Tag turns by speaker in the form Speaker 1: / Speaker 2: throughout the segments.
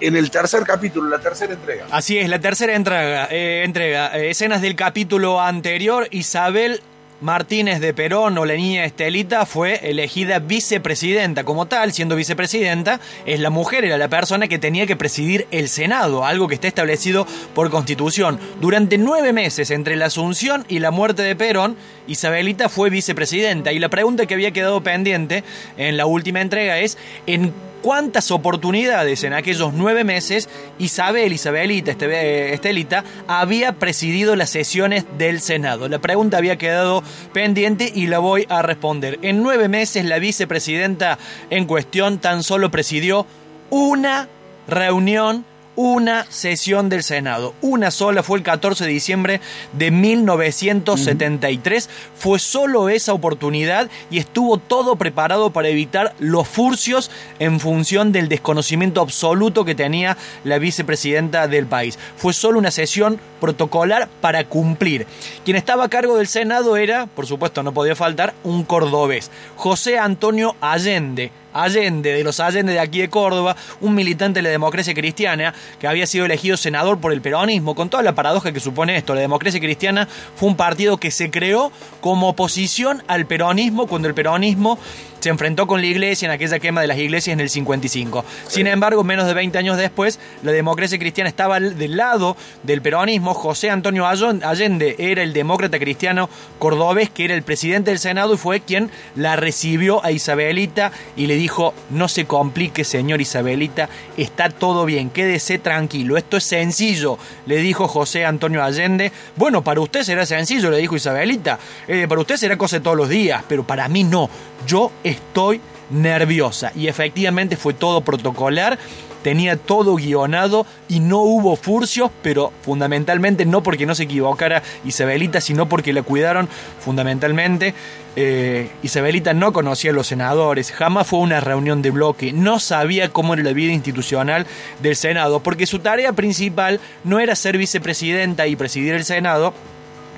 Speaker 1: en el tercer capítulo, la tercera entrega.
Speaker 2: Así es, la tercera entrega. eh, entrega eh, escenas del capítulo anterior, Isabel Martínez de Perón o la niña Estelita fue elegida vicepresidenta como tal, siendo vicepresidenta, es la mujer, era la persona que tenía que presidir el Senado, algo que está establecido por constitución. Durante nueve meses, entre la asunción y la muerte de Perón, Isabelita fue vicepresidenta. Y la pregunta que había quedado pendiente en la última entrega es, ¿en cuántas oportunidades en aquellos nueve meses Isabel, Isabelita, este- Estelita, había presidido las sesiones del Senado. La pregunta había quedado pendiente y la voy a responder. En nueve meses la vicepresidenta en cuestión tan solo presidió una reunión una sesión del Senado. Una sola fue el 14 de diciembre de 1973. Fue solo esa oportunidad y estuvo todo preparado para evitar los furcios en función del desconocimiento absoluto que tenía la vicepresidenta del país. Fue solo una sesión protocolar para cumplir. Quien estaba a cargo del Senado era, por supuesto no podía faltar, un cordobés, José Antonio Allende. Allende, de los Allende de aquí de Córdoba, un militante de la democracia cristiana que había sido elegido senador por el peronismo, con toda la paradoja que supone esto. La democracia cristiana fue un partido que se creó como oposición al peronismo cuando el peronismo se enfrentó con la iglesia en aquella quema de las iglesias en el 55. Sin embargo, menos de 20 años después, la democracia cristiana estaba del lado del peronismo. José Antonio Allende era el demócrata cristiano cordobés, que era el presidente del Senado y fue quien la recibió a Isabelita y le dijo, no se complique, señor Isabelita, está todo bien, quédese tranquilo, esto es sencillo, le dijo José Antonio Allende. Bueno, para usted será sencillo, le dijo Isabelita, Eh, para usted será cosa de todos los días, pero para mí no, yo estoy nerviosa. Y efectivamente fue todo protocolar, tenía todo guionado y no hubo furcios, pero fundamentalmente no porque no se equivocara Isabelita, sino porque la cuidaron fundamentalmente. Eh, Isabelita no conocía a los senadores, jamás fue una reunión de bloque, no sabía cómo era la vida institucional del Senado, porque su tarea principal no era ser vicepresidenta y presidir el Senado,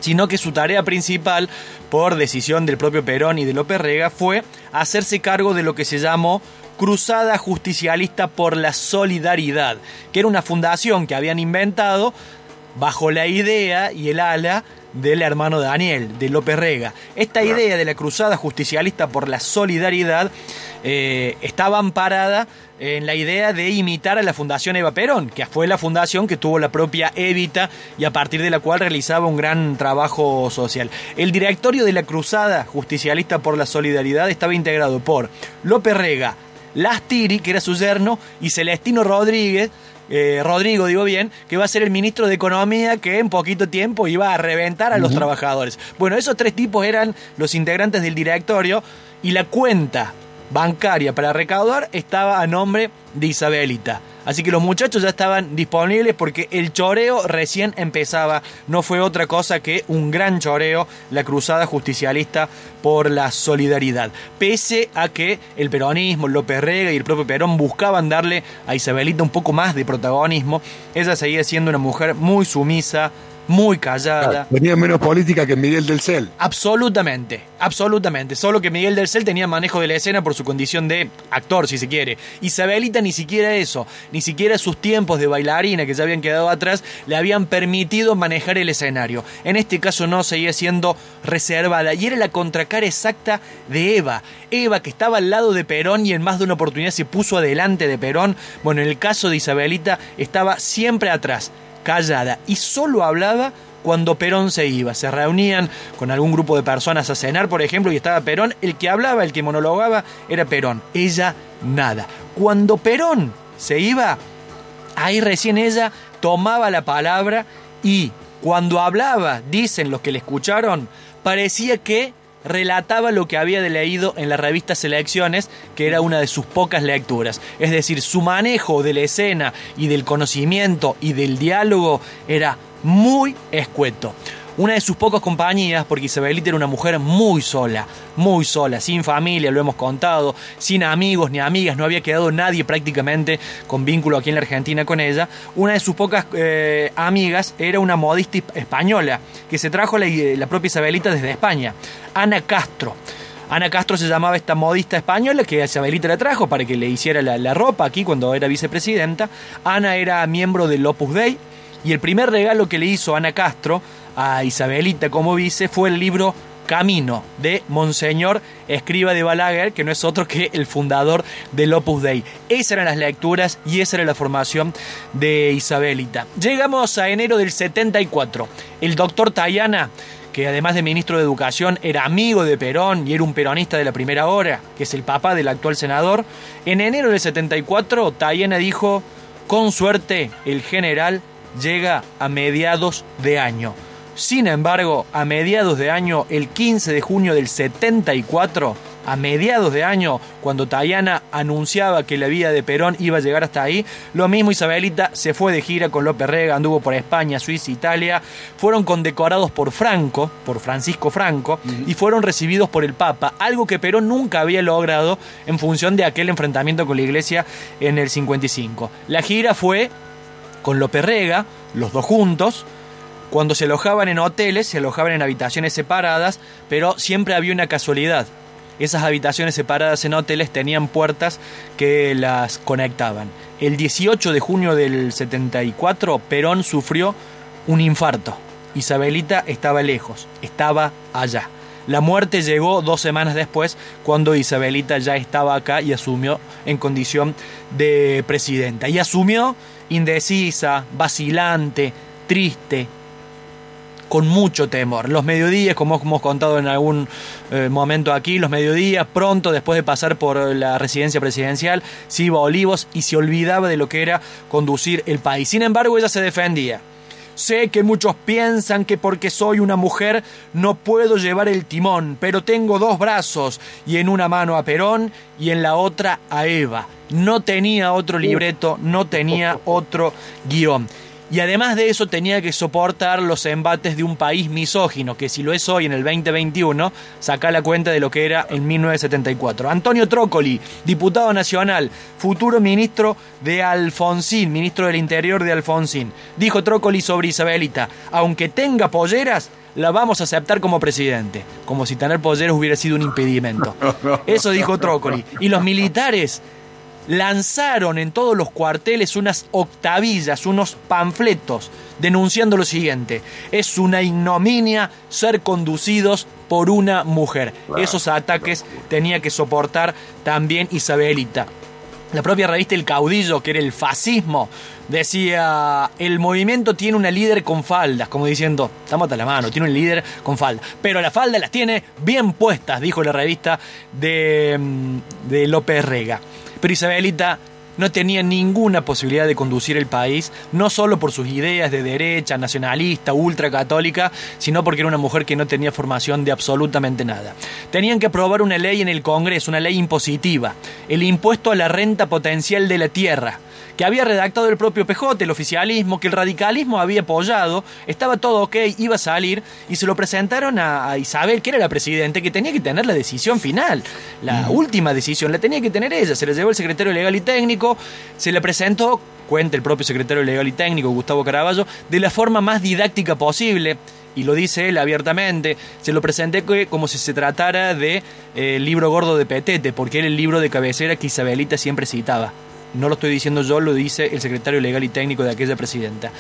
Speaker 2: sino que su tarea principal, por decisión del propio Perón y de López Rega, fue hacerse cargo de lo que se llamó Cruzada Justicialista por la Solidaridad, que era una fundación que habían inventado bajo la idea y el ala del hermano Daniel, de López Rega. Esta idea de la Cruzada Justicialista por la Solidaridad eh, estaba amparada en la idea de imitar a la Fundación Eva Perón, que fue la fundación que tuvo la propia Evita y a partir de la cual realizaba un gran trabajo social. El directorio de la Cruzada Justicialista por la Solidaridad estaba integrado por López Rega, Lastiri, que era su yerno, y Celestino Rodríguez, eh, Rodrigo, digo bien, que va a ser el ministro de Economía que en poquito tiempo iba a reventar a los trabajadores. Bueno, esos tres tipos eran los integrantes del directorio y la cuenta bancaria para recaudar estaba a nombre de Isabelita. Así que los muchachos ya estaban disponibles porque el choreo recién empezaba. No fue otra cosa que un gran choreo, la cruzada justicialista por la solidaridad. Pese a que el peronismo, López Rega y el propio Perón buscaban darle a Isabelita un poco más de protagonismo, ella seguía siendo una mujer muy sumisa, muy callada.
Speaker 1: Tenía menos política que Miguel del Cel.
Speaker 2: Absolutamente, absolutamente. Solo que Miguel del Cel tenía manejo de la escena por su condición de actor, si se quiere. Isabelita ni siquiera eso, ni siquiera sus tiempos de bailarina que ya habían quedado atrás, le habían permitido manejar el escenario. En este caso no, seguía siendo reservada y era la contracara exacta de Eva. Eva que estaba al lado de Perón y en más de una oportunidad se puso adelante de Perón. Bueno, en el caso de Isabelita estaba siempre atrás, callada y solo hablaba cuando Perón se iba. Se reunían con algún grupo de personas a cenar, por ejemplo, y estaba Perón. El que hablaba, el que monologaba, era Perón. Ella, nada. Cuando Perón se iba, ahí recién ella tomaba la palabra y cuando hablaba, dicen los que le escucharon, parecía que relataba lo que había leído en la revista Selecciones, que era una de sus pocas lecturas. Es decir, su manejo de la escena y del conocimiento y del diálogo era muy escueto. Una de sus pocas compañías, porque Isabelita era una mujer muy sola, muy sola, sin familia, lo hemos contado, sin amigos ni amigas, no había quedado nadie prácticamente con vínculo aquí en la Argentina con ella. Una de sus pocas eh, amigas era una modista española que se trajo la, la propia Isabelita desde España, Ana Castro. Ana Castro se llamaba esta modista española que Isabelita la trajo para que le hiciera la, la ropa aquí cuando era vicepresidenta. Ana era miembro del Opus Dei y el primer regalo que le hizo Ana Castro a Isabelita como vice fue el libro Camino de Monseñor Escriba de Balaguer, que no es otro que el fundador del Opus Dei. Esas eran las lecturas y esa era la formación de Isabelita. Llegamos a enero del 74. El doctor Tayana que además de ministro de Educación era amigo de Perón y era un peronista de la primera hora, que es el papá del actual senador, en enero del 74 Tayana dijo, con suerte el general llega a mediados de año. Sin embargo, a mediados de año, el 15 de junio del 74, a mediados de año, cuando Tayana anunciaba que la vida de Perón iba a llegar hasta ahí, lo mismo Isabelita se fue de gira con López Rega, anduvo por España, Suiza, Italia, fueron condecorados por Franco, por Francisco Franco, y fueron recibidos por el Papa, algo que Perón nunca había logrado en función de aquel enfrentamiento con la Iglesia en el 55. La gira fue con López Rega, los dos juntos, cuando se alojaban en hoteles, se alojaban en habitaciones separadas, pero siempre había una casualidad. Esas habitaciones separadas en hoteles tenían puertas que las conectaban. El 18 de junio del 74, Perón sufrió un infarto. Isabelita estaba lejos, estaba allá. La muerte llegó dos semanas después, cuando Isabelita ya estaba acá y asumió en condición de presidenta. Y asumió indecisa, vacilante, triste, con mucho temor. Los mediodías, como hemos contado en algún eh, momento aquí, los mediodías, pronto después de pasar por la residencia presidencial, se iba a Olivos y se olvidaba de lo que era conducir el país. Sin embargo, ella se defendía. Sé que muchos piensan que porque soy una mujer no puedo llevar el timón, pero tengo dos brazos y en una mano a Perón y en la otra a Eva. No tenía otro libreto, no tenía otro guion. Y además de eso tenía que soportar los embates de un país misógino, que si lo es hoy en el 2021, saca la cuenta de lo que era en 1974. Antonio Trócoli, diputado nacional, futuro ministro de Alfonsín, ministro del Interior de Alfonsín. Dijo Trócoli sobre Isabelita, aunque tenga polleras, la vamos a aceptar como presidente. Como si tener polleras hubiera sido un impedimento. Eso dijo Trócoli. Y los militares lanzaron en todos los cuarteles unas octavillas, unos panfletos, denunciando lo siguiente, es una ignominia ser conducidos por una mujer. Esos ataques tenía que soportar también Isabelita. La propia revista El Caudillo, que era el fascismo, decía, el movimiento tiene una líder con faldas, como diciendo, estamos a la mano, tiene un líder con faldas, pero las faldas las tiene bien puestas, dijo la revista de, mm, de López Rega. Pero Isabelita no tenía ninguna posibilidad de conducir el país, no solo por sus ideas de derecha, nacionalista, ultracatólica, sino porque era una mujer que no tenía formación de absolutamente nada. Tenían que aprobar una ley en el Congreso, una ley impositiva, el impuesto a la renta potencial de la tierra que había redactado el propio PJ, el oficialismo, que el radicalismo había apoyado, estaba todo ok, iba a salir, y se lo presentaron a, Isabel, que era la presidente, que tenía que tener la decisión final, la última decisión, la tenía que tener ella, se la llevó el secretario legal y técnico, se le presentó, cuenta el propio secretario legal y técnico, Gustavo Caraballo, de la forma más didáctica posible y lo dice él abiertamente, se lo presenté como si se tratara de eh, libro gordo de Petete, porque era el libro de cabecera que Isabelita siempre citaba. No lo estoy diciendo yo, lo dice el secretario legal y técnico de aquella presidenta.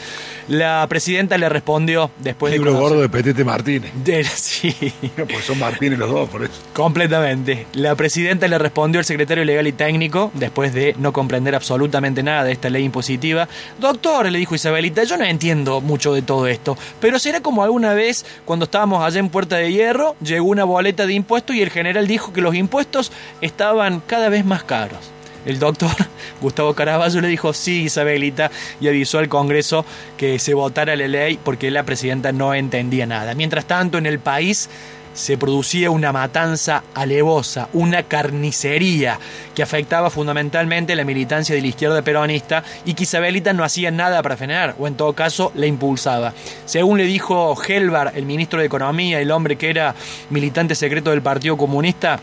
Speaker 2: La presidenta le respondió después
Speaker 1: Libro gordo de Petete Martínez.
Speaker 2: sí.
Speaker 1: Pues son Martínez los dos, por eso.
Speaker 2: Completamente. La presidenta le respondió al secretario legal y técnico, después de no comprender absolutamente nada de esta ley impositiva. Doctor, le dijo Isabelita, yo no entiendo mucho de todo esto, pero será como alguna vez cuando estábamos allá en Puerta de Hierro, llegó una boleta de impuestos y el general dijo que los impuestos estaban cada vez más caros. El doctor Gustavo Caraballo le dijo sí, Isabelita, y avisó al Congreso que se votara la ley porque la presidenta no entendía nada. Mientras tanto, en el país se producía una matanza alevosa, una carnicería que afectaba fundamentalmente la militancia de la izquierda peronista y que Isabelita no hacía nada para frenar, o en todo caso la impulsaba. Según le dijo Helvar, el ministro de Economía, el hombre que era militante secreto del Partido Comunista,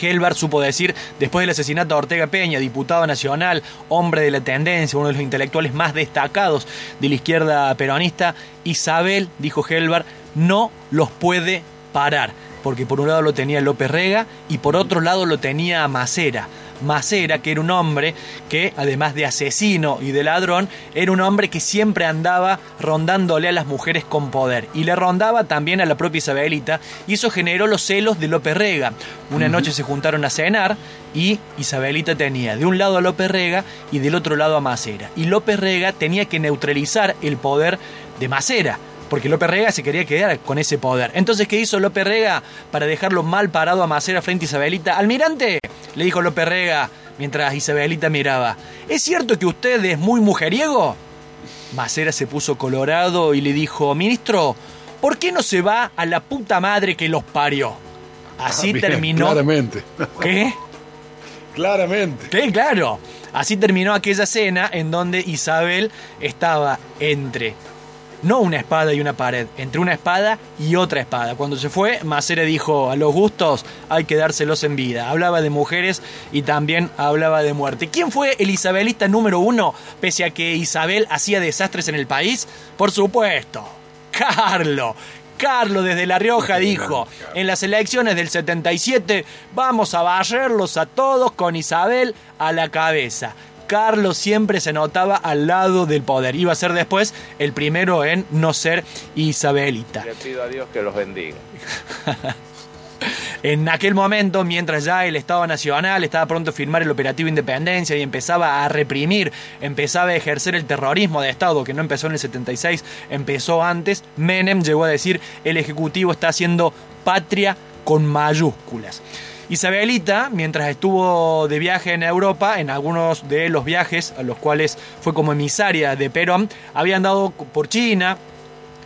Speaker 2: Helvar supo decir, después del asesinato de Ortega Peña, diputado nacional, hombre de la tendencia, uno de los intelectuales más destacados de la izquierda peronista, Isabel, dijo Helvar, no los puede parar. porque por un lado lo tenía López Rega y por otro lado lo tenía Macera. Macera, que era un hombre que, además de asesino y de ladrón, era un hombre que siempre andaba rondándole a las mujeres con poder. Y le rondaba también a la propia Isabelita, y eso generó los celos de López Rega. Una noche se juntaron a cenar y Isabelita tenía de un lado a López Rega y del otro lado a Macera. Y López Rega tenía que neutralizar el poder de Macera porque López Rega se quería quedar con ese poder. Entonces, ¿qué hizo López Rega para dejarlo mal parado a Macera frente a Isabelita? Almirante, le dijo López Rega mientras Isabelita miraba, ¿es cierto que usted es muy mujeriego? Macera se puso colorado y le dijo, ministro, ¿por qué no se va a la puta madre que los parió? Así
Speaker 1: Ah, bien,
Speaker 2: terminó.
Speaker 1: Claramente.
Speaker 2: ¿Qué?
Speaker 1: Claramente.
Speaker 2: ¿Qué? Claro. Así terminó aquella cena en donde Isabel estaba entre no una espada y una pared, entre una espada y otra espada. Cuando se fue, Macera dijo, a los gustos hay que dárselos en vida. Hablaba de mujeres y también hablaba de muerte. ¿Quién fue el isabelista número uno, pese a que Isabel hacía desastres en el país? Por supuesto, Carlo. Carlos desde La Rioja dijo, en las elecciones del 77 vamos a barrerlos a todos con Isabel a la cabeza. Carlos siempre se notaba al lado del poder. Iba a ser después el primero en no ser Isabelita.
Speaker 3: Le pido a Dios que los bendiga.
Speaker 2: En aquel momento, mientras ya el Estado Nacional estaba pronto a firmar el operativo Independencia y empezaba a reprimir, empezaba a ejercer el terrorismo de Estado, que no empezó en el 76, empezó antes, Menem llegó a decir, el Ejecutivo está haciendo patria con mayúsculas. Isabelita, mientras estuvo de viaje en Europa, en algunos de los viajes a los cuales fue como emisaria de Perón, había andado por China,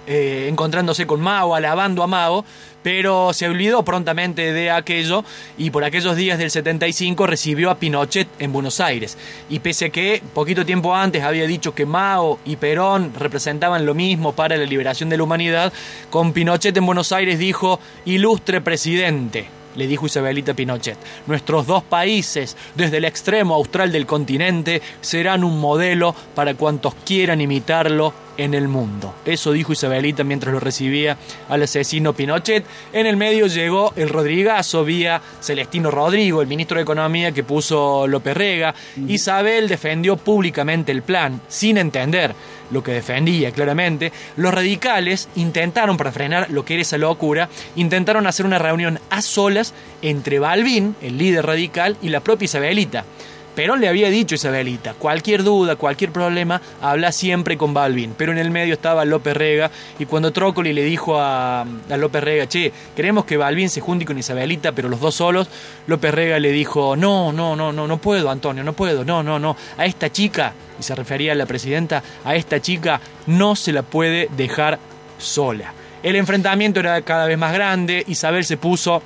Speaker 2: eh, encontrándose con Mao, alabando a Mao, pero se olvidó prontamente de aquello y por aquellos días del 75 recibió a Pinochet en Buenos Aires. Y pese a que poquito tiempo antes había dicho que Mao y Perón representaban lo mismo para la liberación de la humanidad, con Pinochet en Buenos Aires dijo, ilustre presidente, le dijo Isabelita Pinochet. Nuestros dos países, desde el extremo austral del continente, serán un modelo para cuantos quieran imitarlo en el mundo. Eso dijo Isabelita mientras lo recibía al asesino Pinochet. En el medio llegó el Rodrigazo vía Celestino Rodrigo, el ministro de Economía que puso López Rega. Isabel defendió públicamente el plan, sin entender lo que defendía claramente. Los radicales intentaron, para frenar lo que era esa locura, intentaron hacer una reunión a solas entre Balbín, el líder radical, y la propia Isabelita. Perón le había dicho Isabelita, cualquier duda, cualquier problema, habla siempre con Balvin. Pero en el medio estaba López Rega y cuando Trócoli le dijo a, a López Rega, che, queremos que Balvin se junte con Isabelita, pero los dos solos, López Rega le dijo, no, no, no, no, no puedo, Antonio, no puedo, no, no, no. A esta chica, y se refería a la presidenta, a esta chica no se la puede dejar sola. El enfrentamiento era cada vez más grande, Isabel se puso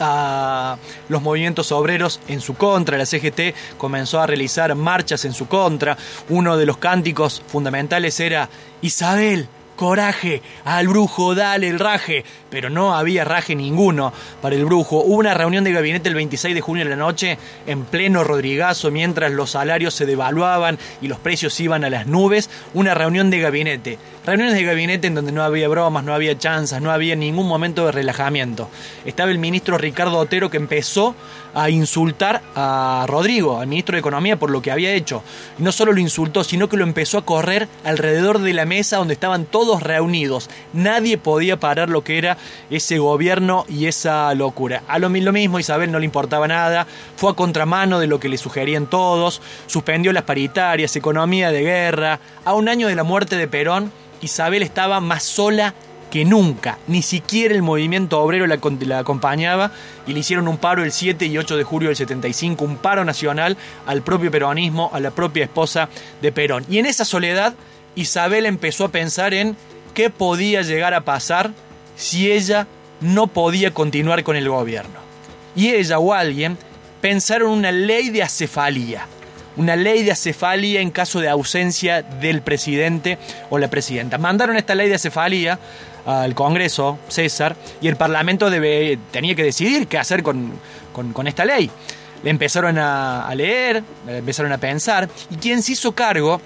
Speaker 2: a los movimientos obreros en su contra. La CGT comenzó a realizar marchas en su contra. Uno de los cánticos fundamentales era Isabel. Coraje, al brujo dale el raje, pero no había raje ninguno para el brujo. Hubo una reunión de gabinete el 26 de junio de la noche en pleno Rodrigazo mientras los salarios se devaluaban y los precios iban a las nubes. Una reunión de gabinete. Reuniones de gabinete en donde no había bromas, no había chanzas, no había ningún momento de relajamiento. Estaba el ministro Ricardo Otero que empezó a insultar a Rodrigo, al ministro de Economía, por lo que había hecho. Y no solo lo insultó, sino que lo empezó a correr alrededor de la mesa donde estaban todos reunidos. Nadie podía parar lo que era ese gobierno y esa locura. A lo, mismo Isabel no le importaba nada, fue a contramano de lo que le sugerían todos, suspendió las paritarias, economía de guerra. A un año de la muerte de Perón, Isabel estaba más sola que nunca, ni siquiera el movimiento obrero la, la, acompañaba y le hicieron un paro el 7 y 8 de julio del 75, un paro nacional al propio peronismo, a la propia esposa de Perón. Y en esa soledad, Isabel empezó a pensar en qué podía llegar a pasar si ella no podía continuar con el gobierno. Y ella o alguien pensaron una ley de acefalía una ley de acefalía en caso de ausencia del presidente o la presidenta. Mandaron esta ley de acefalía al Congreso, César, y el Parlamento tenía que decidir qué hacer con, esta ley. Le empezaron a, a leer, le empezaron a pensar, y quien se hizo cargo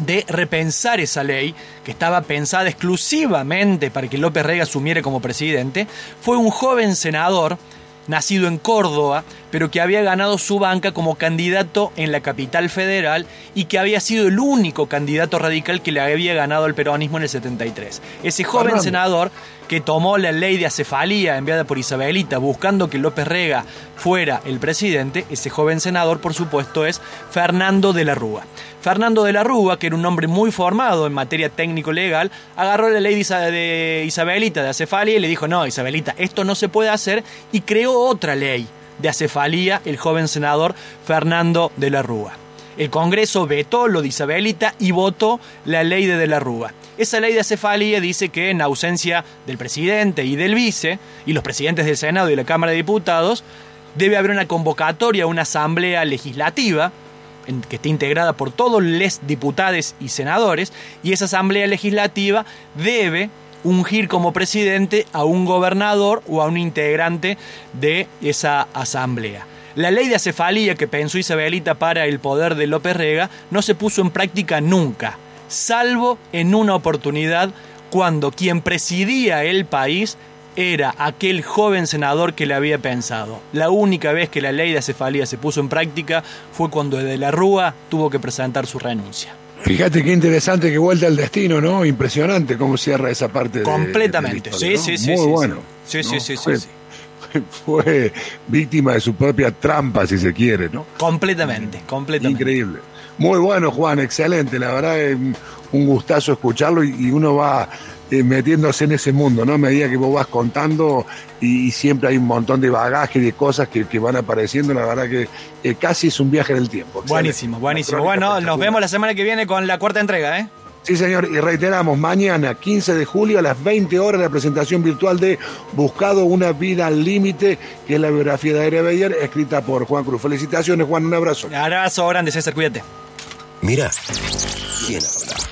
Speaker 2: de repensar esa ley, que estaba pensada exclusivamente para que López Rega asumiera como presidente, fue un joven senador nacido en Córdoba, pero que había ganado su banca como candidato en la capital federal y que había sido el único candidato radical que le había ganado al peronismo en el 73. Ese joven senador que tomó la ley de acefalía enviada por Isabelita buscando que López Rega fuera el presidente, ese joven senador por supuesto es Fernando de la Rúa. Fernando de la Rúa, que era un hombre muy formado en materia técnico-legal, agarró la ley de Isabelita de acefalía y le dijo, no, Isabelita, esto no se puede hacer y creó otra ley de acefalía el joven senador Fernando de la Rúa. El Congreso vetó lo de Isabelita y votó la ley de De la Rúa. Esa ley de acefalía dice que en ausencia del presidente y del vice, y los presidentes del Senado y la Cámara de Diputados, debe haber una convocatoria, una asamblea legislativa, que esté integrada por todos los diputados y senadores, y esa asamblea legislativa debe ungir como presidente a un gobernador o a un integrante de esa asamblea. La ley de acefalía que pensó Isabelita para el poder de López Rega no se puso en práctica nunca, salvo en una oportunidad cuando quien presidía el país era aquel joven senador que le había pensado. La única vez que la ley de acefalía se puso en práctica fue cuando de la Rúa tuvo que presentar su renuncia.
Speaker 1: Fíjate qué interesante que vuelta al destino, ¿no? Impresionante cómo cierra esa parte.
Speaker 2: Completamente, sí, sí, sí.
Speaker 1: Muy bueno.
Speaker 2: Sí, sí, sí, sí
Speaker 1: fue víctima de su propia trampa, si se quiere, ¿no?
Speaker 2: Completamente, completamente.
Speaker 1: Increíble. Muy bueno, Juan, excelente. La verdad es un gustazo escucharlo y uno va eh, metiéndose en ese mundo, ¿no? A medida que vos vas contando y, siempre hay un montón de bagaje, de cosas que, van apareciendo, la verdad que eh, casi es un viaje en el tiempo.
Speaker 2: Buenísimo, buenísimo. Bueno, nos vemos la semana que viene con la cuarta entrega, ¿eh?
Speaker 1: Sí, señor, y reiteramos, mañana, 15 de julio, a las 20 horas, la presentación virtual de Buscado una vida al límite, que es la biografía de Aire Beyer, escrita por Juan Cruz. Felicitaciones, Juan, un abrazo. Un
Speaker 2: abrazo grande, César, cuídate.
Speaker 3: Mira, ¿quién habla?